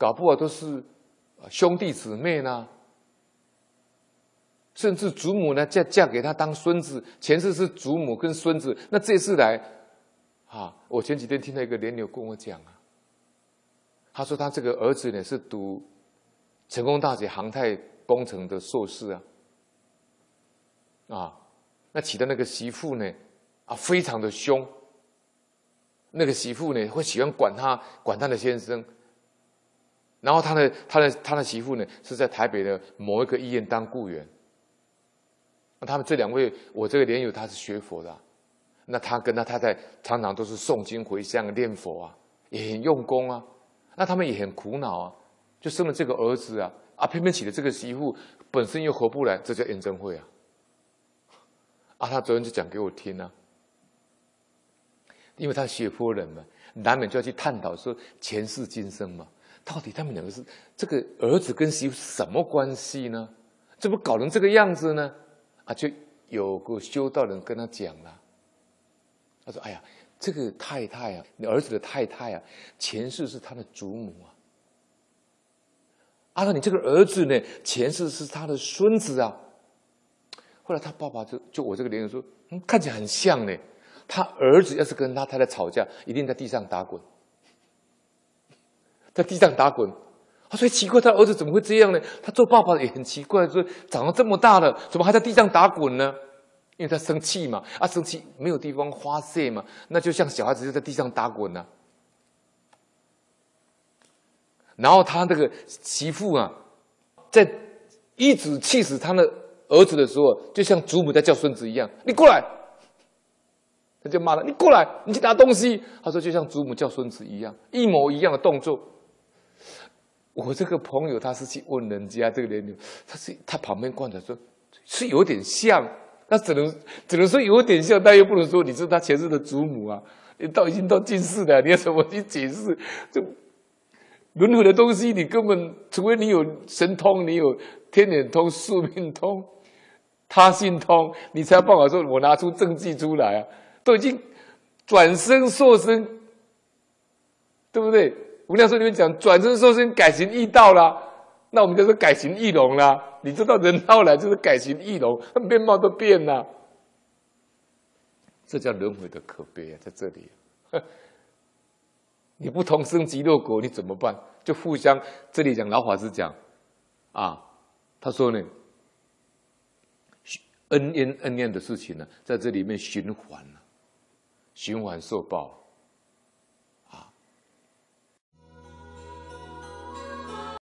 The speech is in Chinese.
搞不好都是兄弟姊妹呢，甚至祖母呢嫁嫁给他当孙子，前世是祖母跟孙子，那这次来，啊，我前几天听到一个连友跟我讲啊，他说他这个儿子呢是读成功大学航太工程的硕士啊，啊，那娶的那个媳妇呢，啊，非常的凶，那个媳妇呢会喜欢管他，管他的先生。然后他的他的他的媳妇呢，是在台北的某一个医院当雇员。那他们这两位，我这个莲友他是学佛的，那他跟他太太常常都是诵经回向念佛啊，也很用功啊。那他们也很苦恼啊，就生了这个儿子啊，啊偏偏娶的这个媳妇本身又合不来，这叫验证会啊。啊，他昨天就讲给我听啊，因为他学佛人嘛，难免就要去探讨说前世今生嘛。到底他们两个是这个儿子跟媳妇什么关系呢？怎么搞成这个样子呢？啊，就有个修道人跟他讲了，他说：“哎呀，这个太太啊，你儿子的太太啊，前世是他的祖母啊。啊，那你这个儿子呢，前世是他的孙子啊。后来他爸爸就就我这个莲友说，嗯，看起来很像呢。他儿子要是跟他太太吵架，一定在地上打滚。”在地上打滚，他说奇怪，他儿子怎么会这样呢？他做爸爸也很奇怪，说长了这么大了，怎么还在地上打滚呢？因为他生气嘛，啊，生气没有地方发泄嘛，那就像小孩子就在地上打滚呢、然后他那个媳妇啊，在一直气死他的儿子的时候，就像祖母在叫孙子一样，你过来，他就骂他，你过来，你去拿东西。他说就像祖母叫孙子一样，一模一样的动作。我这个朋友他是去问人家这个人，他是他旁边观察说，是有点像，那只能只能说有点像，但又不能说你是他前世的祖母啊，你到已经到今世了，你要怎么去解释？就轮回的东西，你根本除非你有神通，你有天眼通、宿命通、他心通，你才有办法说，我拿出证据出来啊，都已经转生受生，对不对？无量寿里面讲转生受身改行易道啦，那我们就是改行易容啦。你知道人到来就是改行易容，他面貌都变了，这叫轮回的可悲啊！在这里，你不同生极乐国，你怎么办？就互相这里讲老法师讲啊，他说呢，恩怨恩怨的事情呢，在这里面循环了循环受报。